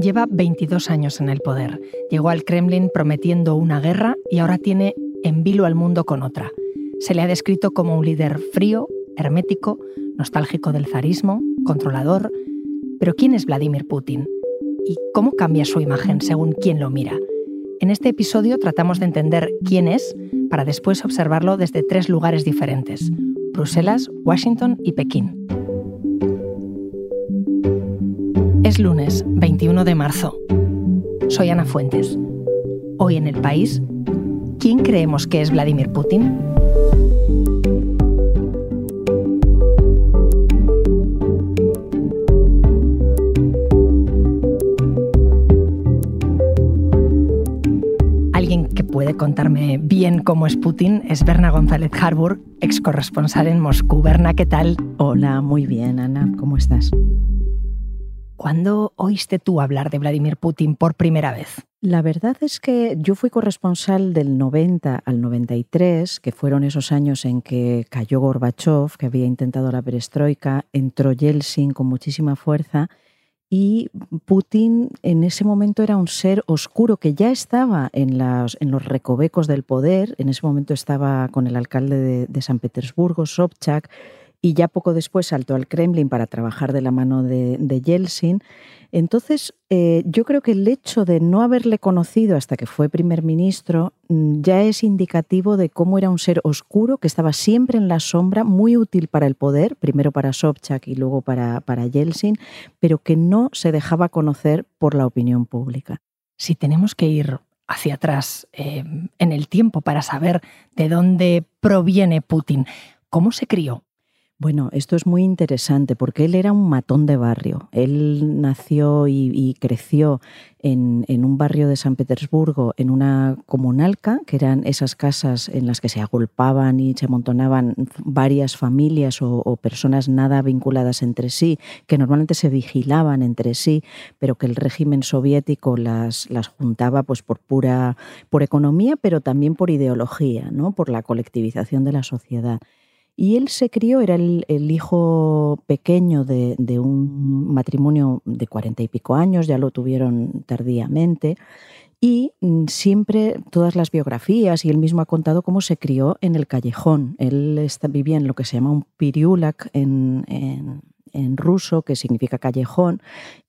lleva 22 años en el poder. Llegó al Kremlin prometiendo una guerra y ahora tiene en vilo al mundo con otra. Se le ha descrito como un líder frío, hermético, nostálgico del zarismo, controlador. Pero ¿quién es Vladimir Putin? ¿Y cómo cambia su imagen según quién lo mira? En este episodio tratamos de entender quién es para después observarlo desde tres lugares diferentes, Bruselas, Washington y Pekín. Es lunes 21 de marzo. Soy Ana Fuentes. Hoy en el país, ¿quién creemos que es Vladimir Putin? puede contarme bien cómo es Putin es Berna González Harburg, ex corresponsal en Moscú. Berna, ¿qué tal? Hola, muy bien, Ana. ¿Cómo estás? ¿Cuándo oíste tú hablar de Vladimir Putin por primera vez? La verdad es que yo fui corresponsal del 90 al 93, que fueron esos años en que cayó Gorbachev, que había intentado la perestroika, entró Yeltsin con muchísima fuerza y Putin en ese momento era un ser oscuro que ya estaba en, los recovecos del poder, en ese momento estaba con el alcalde de, de San Petersburgo, Sobchak, y ya poco después saltó al Kremlin para trabajar de la mano de, Yeltsin. Entonces, eh, yo creo que el hecho de no haberle conocido hasta que fue primer ministro mm, ya es indicativo de cómo era un ser oscuro que estaba siempre en la sombra, muy útil para el poder, primero para Sobchak y luego para, para Yeltsin, pero que no se dejaba conocer por la opinión pública. Si tenemos que ir hacia atrás eh, en el tiempo para saber de dónde proviene Putin, ¿cómo se crió? Bueno, esto es muy interesante porque él era un matón de barrio. Él nació y, creció en, un barrio de San Petersburgo, en una comunalca, que eran esas casas en las que se agolpaban y se amontonaban varias familias o, personas nada vinculadas entre sí, que normalmente se vigilaban entre sí, pero que el régimen soviético las, las juntaba pues, por pura por economía, pero también por ideología, ¿no? por la colectivización de la sociedad. Y él se crió, era el, hijo pequeño de, un matrimonio de cuarenta y pico años, ya lo tuvieron tardíamente. Y mm, siempre todas las biografías, y él mismo ha contado cómo se crió en el callejón. Él vivía en lo que se llama un piriulak en, en, ruso, que significa callejón,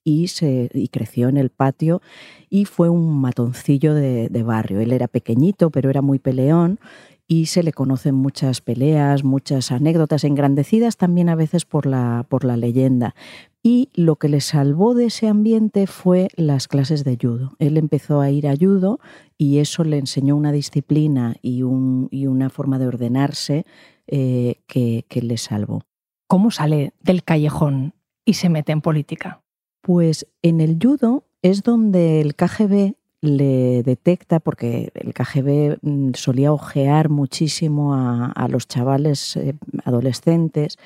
y, se, y creció en el patio y fue un matoncillo de, de barrio. Él era pequeñito, pero era muy peleón y se le conocen muchas peleas, muchas anécdotas engrandecidas también a veces por la, por la leyenda. Y lo que le salvó de ese ambiente fue las clases de judo. Él empezó a ir a judo y eso le enseñó una disciplina y, un, y una forma de ordenarse eh, que, que le salvó. ¿Cómo sale del callejón y se mete en política? Pues en el judo es donde el KGB le detecta, porque el KGB mm, solía ojear muchísimo a, los chavales eh, adolescentes,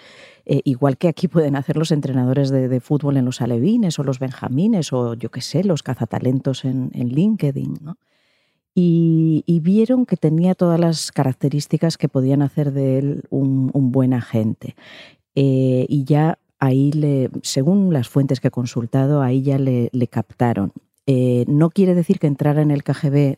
eh, igual que aquí pueden hacer los entrenadores de, fútbol en los alevines o los benjamines o yo qué sé, los cazatalentos en, en LinkedIn. Y, vieron que tenía todas las características que podían hacer de él un, buen agente. Eh, y ya ahí, le, según las fuentes que he consultado, ahí ya le captaron. Eh, no quiere decir que entrara en el KGB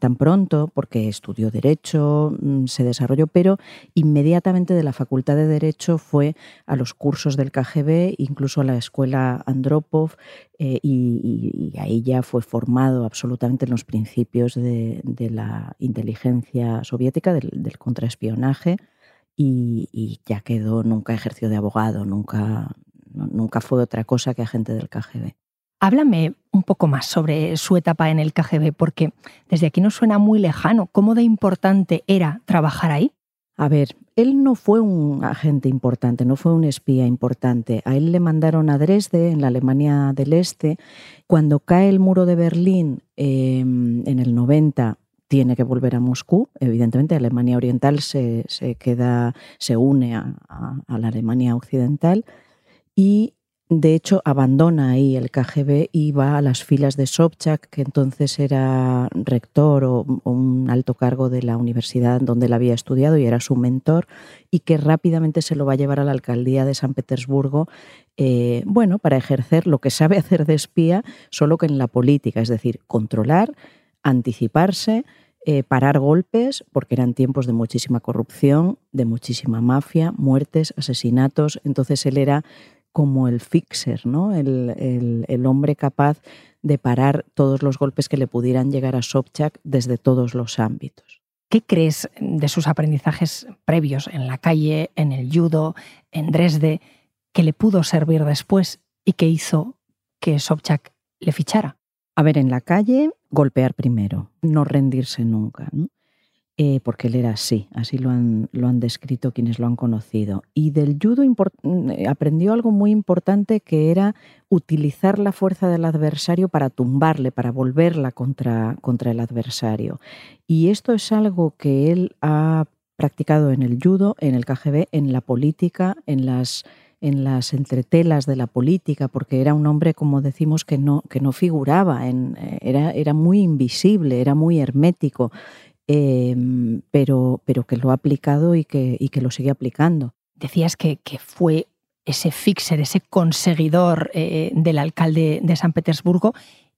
tan pronto, porque estudió Derecho, mm, se desarrolló, pero inmediatamente de la Facultad de Derecho fue a los cursos del KGB, incluso a la escuela Andropov, eh, y, ahí ya fue formado absolutamente en los principios de, la inteligencia soviética, del, contraespionaje, y, ya quedó, nunca ejerció de abogado, nunca, nunca fue otra cosa que agente del KGB. Háblame un poco más sobre su etapa en el KGB, porque desde aquí nos suena muy lejano. ¿Cómo de importante era trabajar ahí? A ver, él no fue un agente importante, no fue un espía importante. A él le mandaron a Dresde, en la Alemania del Este. Cuando cae el muro de Berlín em, en el 90, tiene que volver a Moscú. Evidentemente, Alemania Oriental se, queda, se une a, a la Alemania Occidental. Y De hecho, abandona ahí el KGB y va a las filas de Sobchak, que entonces era rector o, un alto cargo de la universidad donde él había estudiado y era su mentor, y que rápidamente se lo va a llevar a la alcaldía de San Petersburgo, eh, bueno, para ejercer lo que sabe hacer de espía, solo que en la política, es decir, controlar, anticiparse, eh, parar golpes, porque eran tiempos de muchísima corrupción, de muchísima mafia, muertes, asesinatos. Entonces él era como el fixer, ¿no? El, hombre capaz de parar todos los golpes que le pudieran llegar a Sobchak desde todos los ámbitos. ¿Qué crees de sus aprendizajes previos en la calle, en el judo, en Dresde, que le pudo servir después y que hizo que Sobchak le fichara? A ver, en la calle, golpear primero, no rendirse nunca. ¿no? Eh, porque él era así, así lo han, lo han, descrito quienes lo han conocido. Y del judo mm, eh, aprendió algo muy importante que era utilizar la fuerza del adversario para tumbarle, para volverla contra, contra el adversario. Y esto es algo que él ha practicado en el judo, en el KGB, en la política, en las en las entretelas de la política, porque era un hombre, como decimos, que no, que no figuraba, en, eh, era, era muy invisible, era muy hermético. Em, pero, pero que lo ha aplicado y que, y que lo sigue aplicando. Decías que, que fue ese fixer, ese conseguidor eh, del alcalde de San Petersburgo,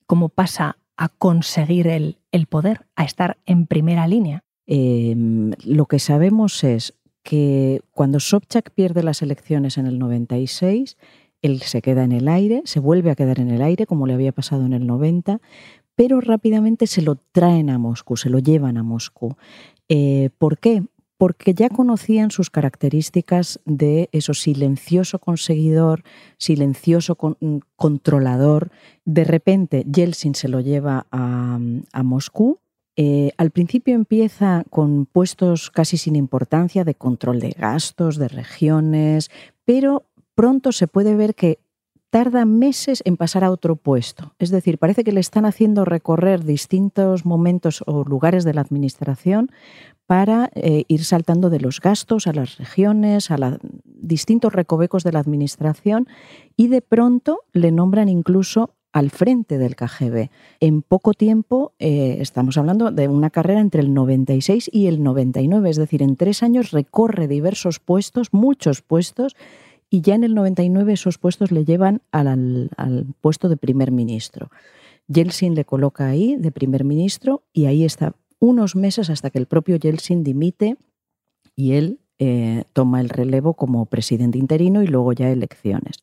¿cómo pasa a conseguir el, el poder, a estar en primera línea? Em, lo que sabemos es que cuando Sobchak pierde las elecciones en el 96, él se queda en el aire, se vuelve a quedar en el aire, como le había pasado en el 90, pero rápidamente se lo traen a Moscú, se lo llevan a Moscú. Eh, ¿Por qué? Porque ya conocían sus características de eso silencioso conseguidor, silencioso controlador. De repente Yeltsin se lo lleva a, Moscú. Eh, al principio empieza con puestos casi sin importancia de control de gastos, de regiones, pero pronto se puede ver que tarda meses en pasar a otro puesto. Es decir, parece que le están haciendo recorrer distintos momentos o lugares de la administración para eh, ir saltando de los gastos a las regiones, a distintos recovecos de la administración y de pronto le nombran incluso al frente del KGB. En poco tiempo, eh, estamos hablando de una carrera entre el 96 y el 99, es decir, en tres años recorre diversos puestos, muchos puestos, y ya en el 99 esos puestos le llevan al, puesto de primer ministro. Yeltsin le coloca ahí de primer ministro y ahí está unos meses hasta que el propio Yeltsin dimite y él eh, toma el relevo como presidente interino y luego ya elecciones.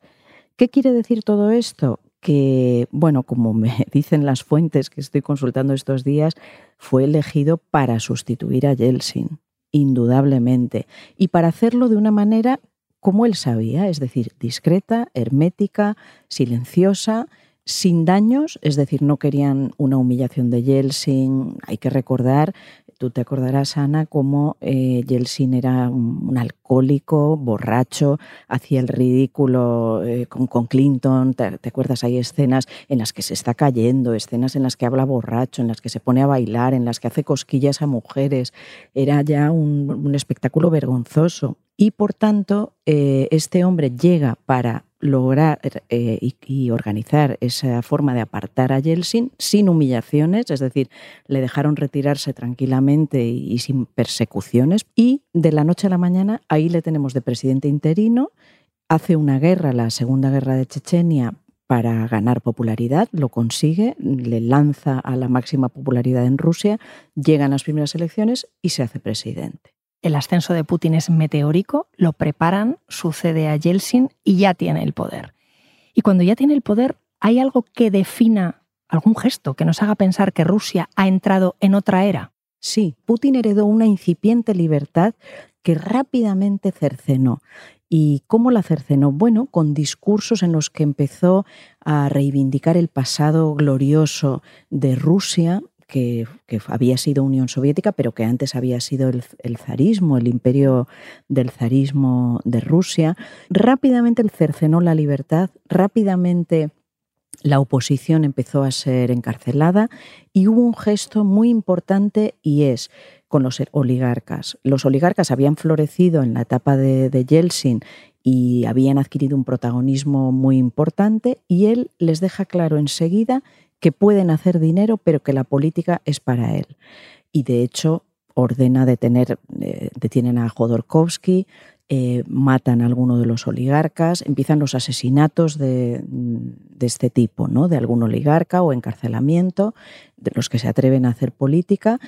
¿Qué quiere decir todo esto? Que, bueno, como me dicen las fuentes que estoy consultando estos días, fue elegido para sustituir a Yeltsin, indudablemente, y para hacerlo de una manera como él sabía, es decir, discreta, hermética, silenciosa, sin daños, es decir, no querían una humillación de Yeltsin. Hay que recordar, tú te acordarás, Ana, cómo eh, era un, alcohólico, borracho, hacía el ridículo eh, con, Clinton. ¿Te, acuerdas? Hay escenas en las que se está cayendo, escenas en las que habla borracho, en las que se pone a bailar, en las que hace cosquillas a mujeres. Era ya un espectáculo vergonzoso. Y por tanto, eh, este hombre llega para lograr eh, y, organizar esa forma de apartar a Yeltsin sin humillaciones, es decir, le dejaron retirarse tranquilamente y, sin persecuciones. Y de la noche a la mañana, ahí le tenemos de presidente interino, hace una guerra, la Segunda Guerra de Chechenia, para ganar popularidad, lo consigue, le lanza a la máxima popularidad en Rusia, llegan las primeras elecciones y se hace presidente el ascenso de Putin es meteórico, lo preparan, sucede a Yeltsin y ya tiene el poder. Y cuando ya tiene el poder, ¿hay algo que defina algún gesto que nos haga pensar que Rusia ha entrado en otra era? Sí, Putin heredó una incipiente libertad que rápidamente cercenó. ¿Y cómo la cercenó? Bueno, con discursos en los que empezó a reivindicar el pasado glorioso de Rusia, que, había sido Unión Soviética, pero que antes había sido el, zarismo, el imperio del zarismo de Rusia. Rápidamente el cercenó la libertad, rápidamente la oposición empezó a ser encarcelada y hubo un gesto muy importante y es con los oligarcas. Los oligarcas habían florecido en la etapa de, de Yeltsin y habían adquirido un protagonismo muy importante y él les deja claro enseguida que pueden hacer dinero, pero que la política es para él. Y de hecho ordena detener, eh, detienen a Jodorkovsky, eh, matan a alguno de los oligarcas, empiezan los asesinatos de, de, este tipo, ¿no? de algún oligarca o encarcelamiento, de los que se atreven a hacer política,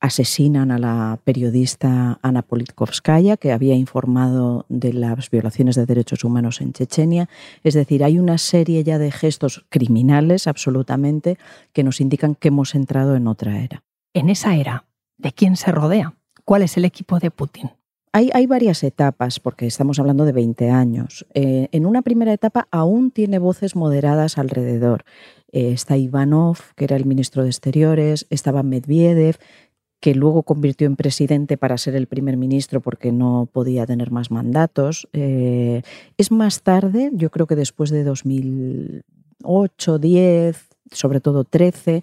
asesinan a la periodista Ana Politkovskaya, que había informado de las violaciones de derechos humanos en Chechenia. Es decir, hay una serie ya de gestos criminales, absolutamente, que nos indican que hemos entrado en otra era. En esa era, ¿de quién se rodea? ¿Cuál es el equipo de Putin? Hay, hay varias etapas, porque estamos hablando de 20 años. Eh, en una primera etapa aún tiene voces moderadas alrededor. Eh, está Ivanov, que era el ministro de Exteriores, estaba Medvedev, que luego convirtió en presidente para ser el primer ministro porque no podía tener más mandatos. Eh, es más tarde, yo creo que después de 2008, 10, sobre todo 13,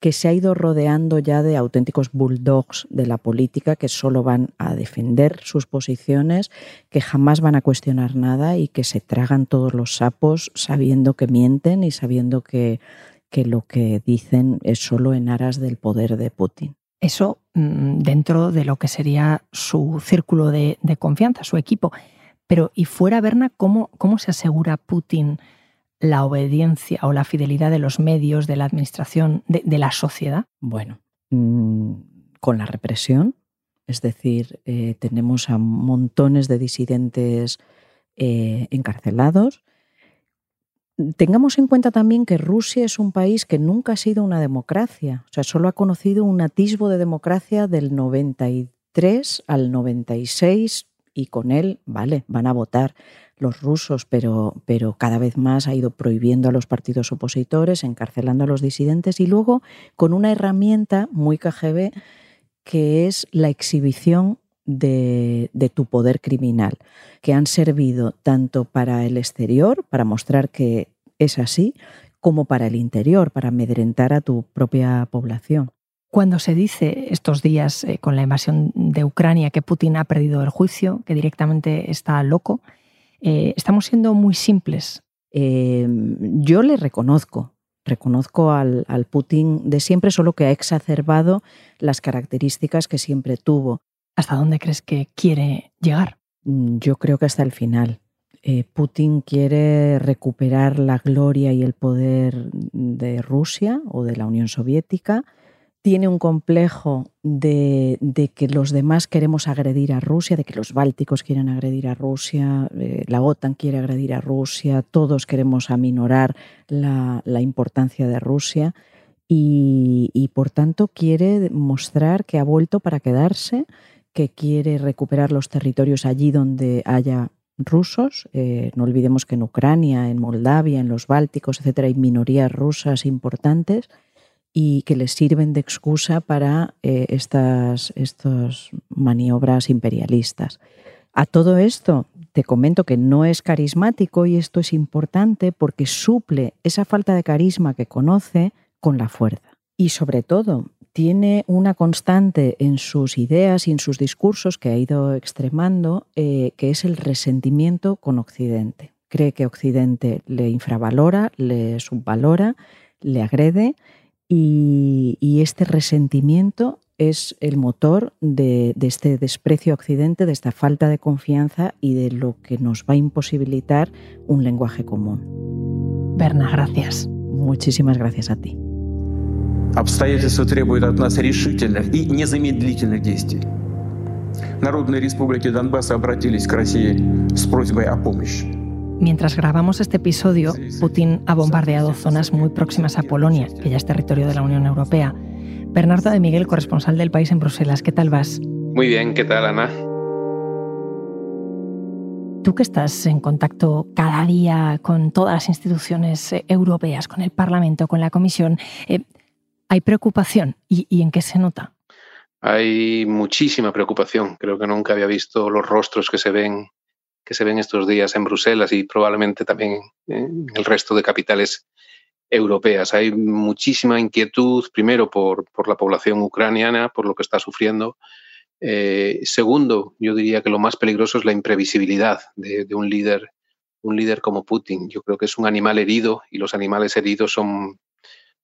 que se ha ido rodeando ya de auténticos bulldogs de la política que solo van a defender sus posiciones, que jamás van a cuestionar nada y que se tragan todos los sapos sabiendo que mienten y sabiendo que, que lo que dicen es solo en aras del poder de Putin. Eso mm, dentro de lo que sería su círculo de, confianza, su equipo. Pero, y fuera, Berna, ¿cómo, ¿cómo se asegura Putin la obediencia o la fidelidad de los medios, de la administración, de, la sociedad? Bueno, mm, con la represión, es decir, eh, tenemos a montones de disidentes eh, encarcelados, Tengamos en cuenta también que Rusia es un país que nunca ha sido una democracia, o sea, solo ha conocido un atisbo de democracia del 93 al 96 y con él, vale, van a votar los rusos, pero, pero cada vez más ha ido prohibiendo a los partidos opositores, encarcelando a los disidentes y luego con una herramienta muy KGB que es la exhibición de, tu poder criminal, que han servido tanto para el exterior, para mostrar que es así, como para el interior, para amedrentar a tu propia población. Cuando se dice estos días eh, con la invasión de Ucrania que Putin ha perdido el juicio, que directamente está loco, eh, estamos siendo muy simples. Em, yo le reconozco, reconozco al, Putin de siempre, solo que ha exacerbado las características que siempre tuvo. ¿Hasta dónde crees que quiere llegar? Mm, yo creo que hasta el final. Eh, Putin quiere recuperar la gloria y el poder de Rusia o de la Unión Soviética. Tiene un complejo de, que los demás queremos agredir a Rusia, de que los bálticos quieren agredir a Rusia, eh, la OTAN quiere agredir a Rusia, todos queremos aminorar la, importancia de Rusia y, y por tanto quiere mostrar que ha vuelto para quedarse que quiere recuperar los territorios allí donde haya rusos. Eh, no olvidemos que en Ucrania, en Moldavia, en los Bálticos, etcétera, hay minorías rusas importantes y que les sirven de excusa para eh, estas, estas maniobras imperialistas. A todo esto te comento que no es carismático y esto es importante porque suple esa falta de carisma que conoce con la fuerza. Y sobre todo, tiene una constante en sus ideas y en sus discursos que ha ido extremando, eh, que es el resentimiento con Occidente. Cree que Occidente le infravalora, le subvalora, le agrede y, este resentimiento es el motor de, de, este desprecio a Occidente, de esta falta de confianza y de lo que nos va a imposibilitar un lenguaje común. Berna, gracias. Muchísimas gracias a ti. Обстоятельства требуют от нас решительных и незамедлительных действий. Народные республики Донбасса обратились к России с просьбой о помощи. Mientras grabamos este episodio, Putin ha bombardeado zonas muy próximas a Polonia, que ya es territorio de la Unión Europea. Bernardo de Miguel, corresponsal del país en Bruselas, ¿qué tal vas? Muy bien, ¿qué tal, Ana? Tú que estás en contacto cada día con todas las instituciones eh, europeas, con el Parlamento, con la Comisión, eh, ¿Hay preocupación? ¿Y, en qué se nota? Hay muchísima preocupación. Creo que nunca había visto los rostros que se ven que se ven estos días en Bruselas y probablemente también en el resto de capitales europeas. Hay muchísima inquietud, primero por, por la población ucraniana, por lo que está sufriendo, Eh, segundo, yo diría que lo más peligroso es la imprevisibilidad de, un líder, un líder como Putin. Yo creo que es un animal herido y los animales heridos son,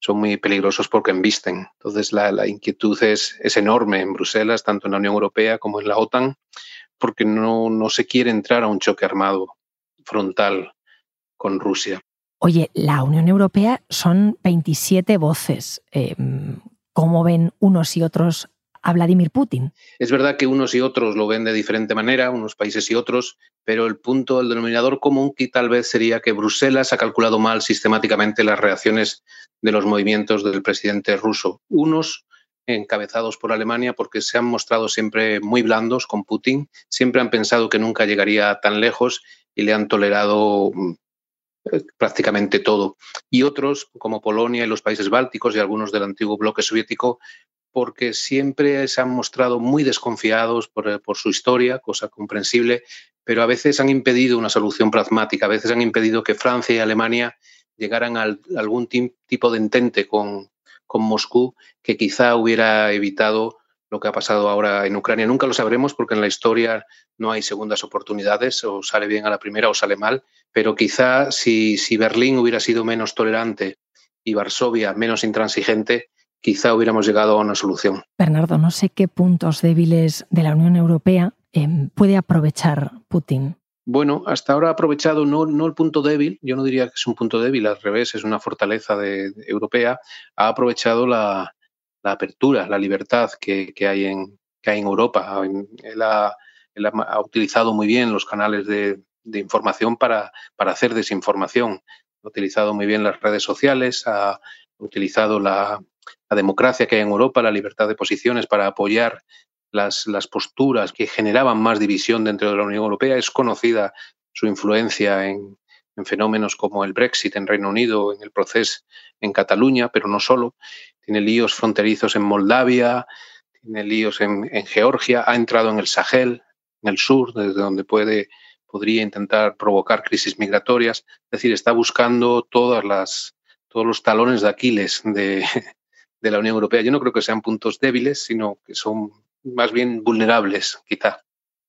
son muy peligrosos porque embisten. Entonces la, inquietud es, es, enorme en Bruselas, tanto en la Unión Europea como en la OTAN, porque no, no se quiere entrar a un choque armado frontal con Rusia. Oye, la Unión Europea son 27 voces. Em, ¿Cómo ven unos y otros a Vladimir Putin? Es verdad que unos y otros lo ven de diferente manera, unos países y otros, pero el punto, el denominador común que tal vez sería que Bruselas ha calculado mal sistemáticamente las reacciones de los movimientos del presidente ruso. Unos encabezados por Alemania porque se han mostrado siempre muy blandos con Putin, siempre han pensado que nunca llegaría tan lejos y le han tolerado mm, prácticamente todo. Y otros, como Polonia y los países bálticos y algunos del antiguo bloque soviético, porque siempre se han mostrado muy desconfiados por, por, su historia, cosa comprensible, pero a veces han impedido una solución pragmática, a veces han impedido que Francia y Alemania llegaran a algún tipo de entente con, Moscú que quizá hubiera evitado lo que ha pasado ahora en Ucrania. Nunca lo sabremos porque en la historia no hay segundas oportunidades, o sale bien a la primera o sale mal, pero quizá si Berlín hubiera sido menos tolerante y Varsovia menos intransigente, quizá hubiéramos llegado a una solución. Bernardo, no sé qué puntos débiles de la Unión Europea em, puede aprovechar Putin. Bueno, hasta ahora ha aprovechado no, no, el punto débil, yo no diría que es un punto débil, al revés, es una fortaleza de, europea, ha aprovechado la, la apertura, la libertad que, hay, en, que hay en Europa. Él ha, ha, utilizado muy bien los canales de, información para, para, hacer desinformación. Ha utilizado muy bien las redes sociales, ha utilizado la, la democracia que hay en Europa, la libertad de posiciones para apoyar las, las, posturas que generaban más división dentro de la Unión Europea. Es conocida su influencia en, en fenómenos como el Brexit en Reino Unido, en el proceso en Cataluña, pero no solo tiene líos fronterizos en Moldavia, tiene líos en, Georgia, ha entrado en el Sahel, en el sur, desde donde puede, podría intentar provocar crisis migratorias. Es decir, está buscando todas las, todos los talones de Aquiles de, de la Unión Europea. Yo no creo que sean puntos débiles, sino que son más bien vulnerables, quizá.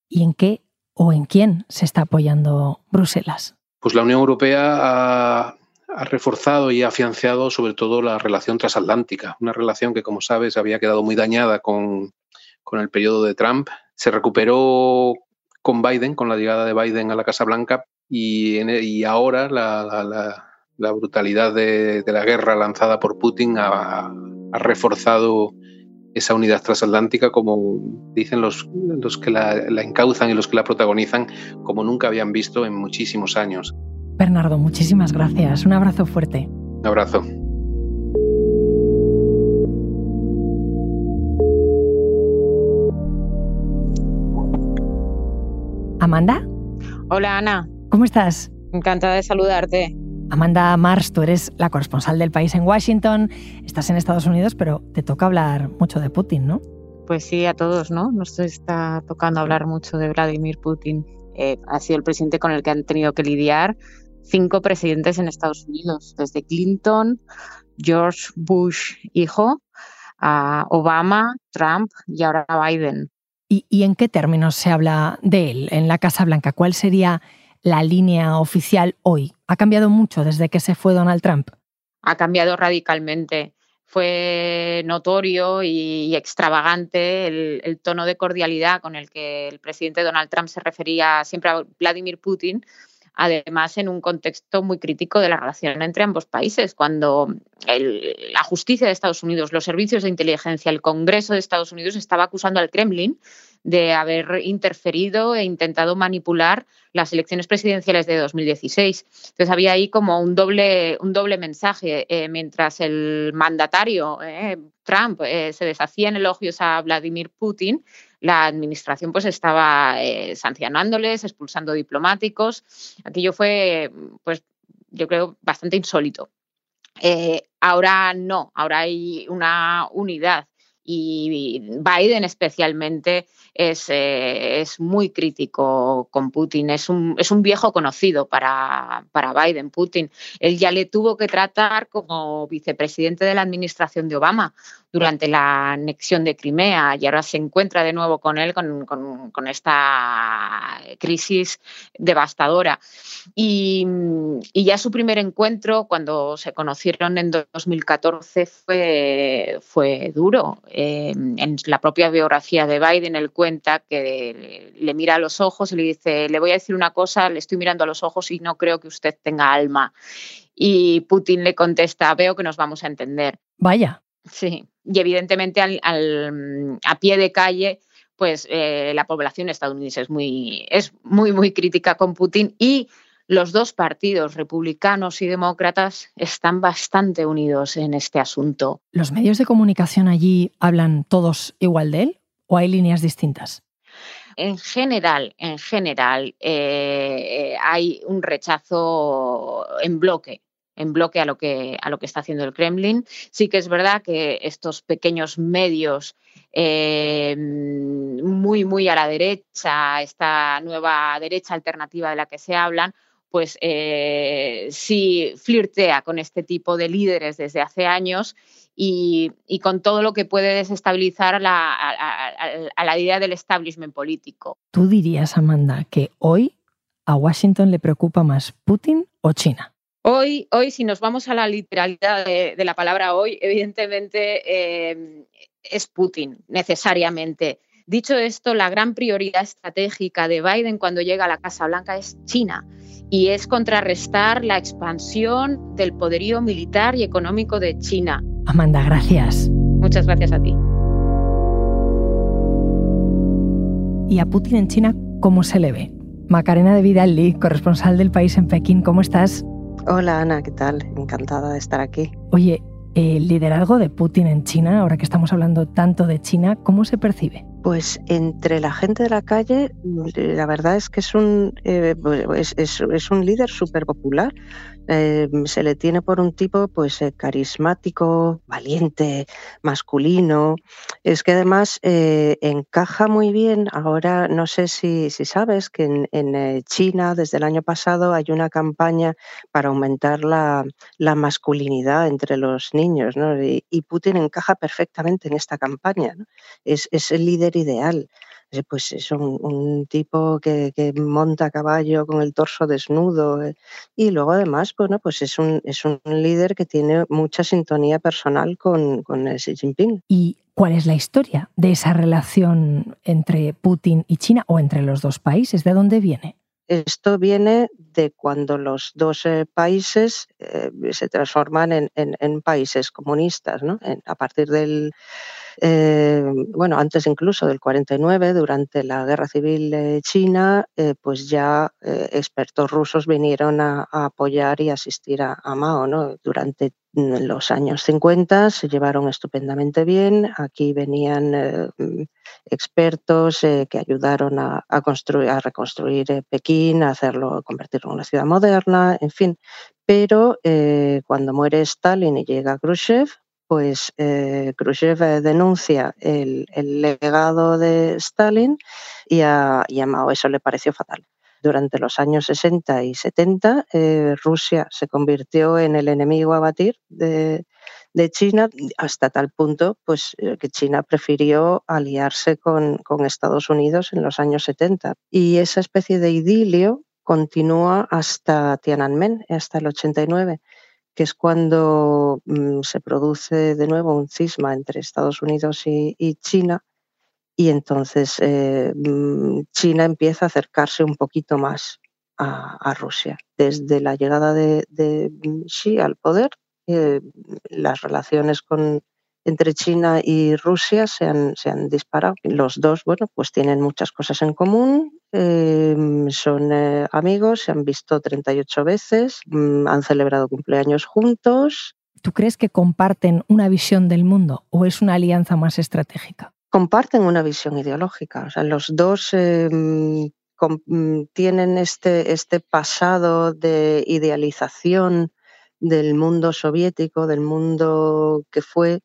¿Y en qué o en quién se está apoyando Bruselas? Pues la Unión Europea ha, ha reforzado y ha afianzado sobre todo la relación transatlántica, una relación que, como sabes, había quedado muy dañada con, el periodo de Trump. Se recuperó con Biden, con la llegada de Biden a la Casa Blanca, y, y ahora la, brutalidad de, la guerra lanzada por Putin ha, reforzado esa unidad transatlántica, como dicen los, los que la, la encauzan y los que la protagonizan, como nunca habían visto en muchísimos años. Bernardo, muchísimas gracias. Un abrazo fuerte. Un abrazo. Amanda. Hola Ana. ¿Cómo estás? Encantada de saludarte. Amanda Mars, tú eres la corresponsal del país en Washington, estás en Estados Unidos, pero te toca hablar mucho de Putin, ¿no? Pues sí, a todos, ¿no? Nos está tocando hablar mucho de Vladimir Putin. Eh, ha sido el presidente con el que han tenido que lidiar cinco presidentes en Estados Unidos, desde Clinton, George Bush hijo, a Obama, Trump y ahora Biden. ¿Y, en qué términos se habla de él en la Casa Blanca? ¿Cuál sería la línea oficial hoy? ¿Ha cambiado mucho desde que se fue Donald Trump? Ha cambiado radicalmente. Fue notorio y extravagante el, el, tono de cordialidad con el que el presidente Donald Trump se refería siempre a Vladimir Putin, además en un contexto muy crítico de la relación entre ambos países, cuando la justicia de Estados Unidos, los servicios de inteligencia, el Congreso de Estados Unidos estaba acusando al Kremlin de haber interferido e intentado manipular las elecciones presidenciales de 2016. Entonces había ahí como un doble, un doble mensaje, eh, mientras el mandatario eh, Trump eh, se deshacía en elogios a Vladimir Putin, la administración pues estaba sancionándoles, expulsando diplomáticos. Aquello fue, pues yo creo, bastante insólito. ahora no, ahora hay una unidad y Biden especialmente es, eh, es, muy crítico con Putin. Es un, es un viejo conocido para, para, Biden, Putin. Él ya le tuvo que tratar como vicepresidente de la administración de Obama durante la anexión de Crimea y ahora se encuentra de nuevo con él con, con, esta crisis devastadora. Y, y, ya su primer encuentro, cuando se conocieron en 2014, fue, fue duro. Eh, en la propia biografía de Biden, él cuenta que le mira a los ojos y le dice, le voy a decir una cosa, le estoy mirando a los ojos y no creo que usted tenga alma. Y Putin le contesta, veo que nos vamos a entender. Vaya. Sí, y evidentemente al, a pie de calle, pues eh, la población estadounidense es muy, es muy, muy crítica con Putin y los dos partidos, republicanos y demócratas, están bastante unidos en este asunto. ¿Los medios de comunicación allí hablan todos igual de él o hay líneas distintas? En general, en general, eh, hay un rechazo en bloque en bloque a lo que a lo que está haciendo el Kremlin. Sí que es verdad que estos pequeños medios eh, muy muy a la derecha, esta nueva derecha alternativa de la que se hablan, pues eh, sí flirtea con este tipo de líderes desde hace años y, con todo lo que puede desestabilizar a la, idea del establishment político. ¿Tú dirías, Amanda, que hoy a Washington le preocupa más Putin o China? Hoy, hoy si nos vamos a la literalidad de, la palabra hoy, evidentemente eh, es Putin, necesariamente. Dicho esto, la gran prioridad estratégica de Biden cuando llega a la Casa Blanca es China y es contrarrestar la expansión del poderío militar y económico de China. Amanda, gracias. Muchas gracias a ti. ¿Y a Putin en China cómo se le ve? Macarena de Vidal corresponsal del país en Pekín, ¿cómo estás? Hola Ana, ¿qué tal? Encantada de estar aquí. Oye, el liderazgo de Putin en China, ahora que estamos hablando tanto de China, ¿cómo se percibe? Pues entre la gente de la calle, la verdad es que es un, eh, pues, es, un líder súper popular. Eh, se le tiene por un tipo pues eh, carismático, valiente, masculino. Es que además encaja muy bien. Ahora no sé si, si sabes que en, China desde el año pasado hay una campaña para aumentar la, la masculinidad entre los niños, ¿no? y, Putin encaja perfectamente en esta campaña. ¿no? Es, es el líder ideal. Eh, pues es un, tipo que, monta a caballo con el torso desnudo eh, y luego además, bueno, pues es un, es un líder que tiene mucha sintonía personal con, con Xi Jinping. ¿Y cuál es la historia de esa relación entre Putin y China o entre los dos países? ¿De dónde viene? Esto viene de cuando los dos eh, países se transforman en, en, países comunistas, ¿no? a partir del eh, bueno, antes incluso del 49, durante la Guerra Civil eh, China, eh, pues ya expertos rusos vinieron a, apoyar y asistir a, Mao. ¿no? Durante mm, los años 50 se llevaron estupendamente bien. Aquí venían expertos que ayudaron a, construir, a reconstruir Pekín, a hacerlo, convertirlo en una ciudad moderna, en fin. Pero cuando muere Stalin y llega Khrushchev, pues eh, Khrushchev eh, denuncia el, legado de Stalin y a, Mao eso le pareció fatal. Durante los años 60 y 70, eh, Rusia se convirtió en el enemigo a batir de, China hasta tal punto pues, que China prefirió aliarse con Estados Unidos en los años 70. Y esa especie de idilio continúa hasta Tiananmen, hasta el 89 que es cuando mm, se produce de nuevo un cisma entre Estados Unidos y, China, y entonces eh, mm, China empieza a acercarse un poquito más a, Rusia. Desde la llegada de, Xi al poder, eh, las relaciones con, entre China y Rusia se han, se han disparado. Los dos, bueno, pues tienen muchas cosas en común, em, son eh, amigos, se han visto 38 veces, mm, han celebrado cumpleaños juntos. ¿Tú crees que comparten una visión del mundo o es una alianza más estratégica? Comparten una visión ideológica. O sea, los dos em, mm, tienen este, este pasado de idealización del mundo soviético, del mundo que fue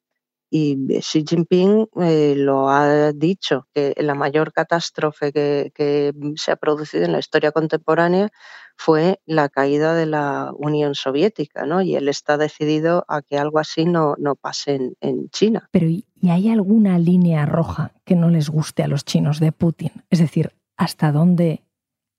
y Xi Jinping eh, lo ha dicho, que la mayor catástrofe que, se ha producido en la historia contemporánea fue la caída de la Unión Soviética, ¿no? Y él está decidido a que algo así no, no pase en, China. Pero ¿y hay alguna línea roja que no les guste a los chinos de Putin? Es decir, ¿hasta dónde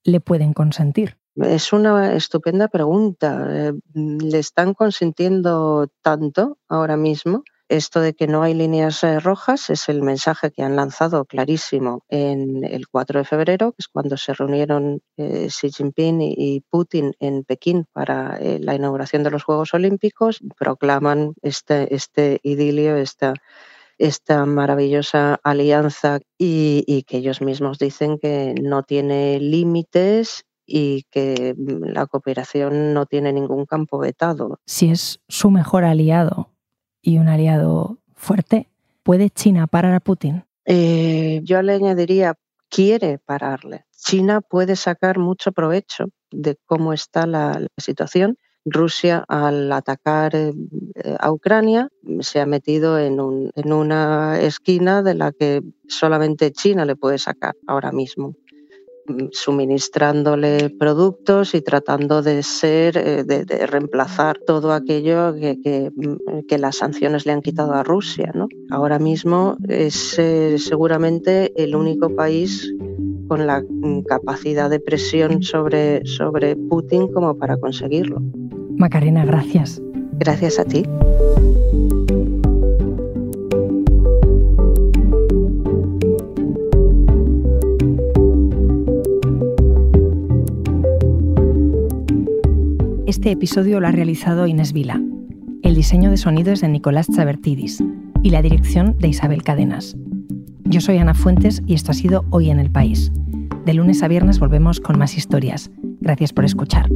le pueden consentir? Es una estupenda pregunta. Eh, le están consintiendo tanto ahora mismo esto de que no hay líneas eh, rojas es el mensaje que han lanzado clarísimo en el 4 de febrero, que es cuando se reunieron eh, Xi Jinping y Putin en Pekín para eh, la inauguración de los Juegos Olímpicos. Proclaman este, este idilio, esta, esta maravillosa alianza y, y que ellos mismos dicen que no tiene límites y que mm, la cooperación no tiene ningún campo vetado. Si es su mejor aliado, y un aliado fuerte. ¿Puede China parar a Putin? Eh, yo le añadiría, quiere pararle. China puede sacar mucho provecho de cómo está la, situación. Rusia, al atacar eh, a Ucrania, se ha metido en, en una esquina de la que solamente China le puede sacar ahora mismo suministrándole productos y tratando de ser, eh, de, reemplazar todo aquello que, que, las sanciones le han quitado a Rusia. ¿no? Ahora mismo es eh, seguramente el único país con la capacidad de presión sobre, sobre Putin como para conseguirlo. Macarena, gracias. Gracias a ti. Este episodio lo ha realizado Inés Vila. El diseño de sonido es de Nicolás Chabertidis y la dirección de Isabel Cadenas. Yo soy Ana Fuentes y esto ha sido Hoy en el País. De lunes a viernes volvemos con más historias. Gracias por escuchar.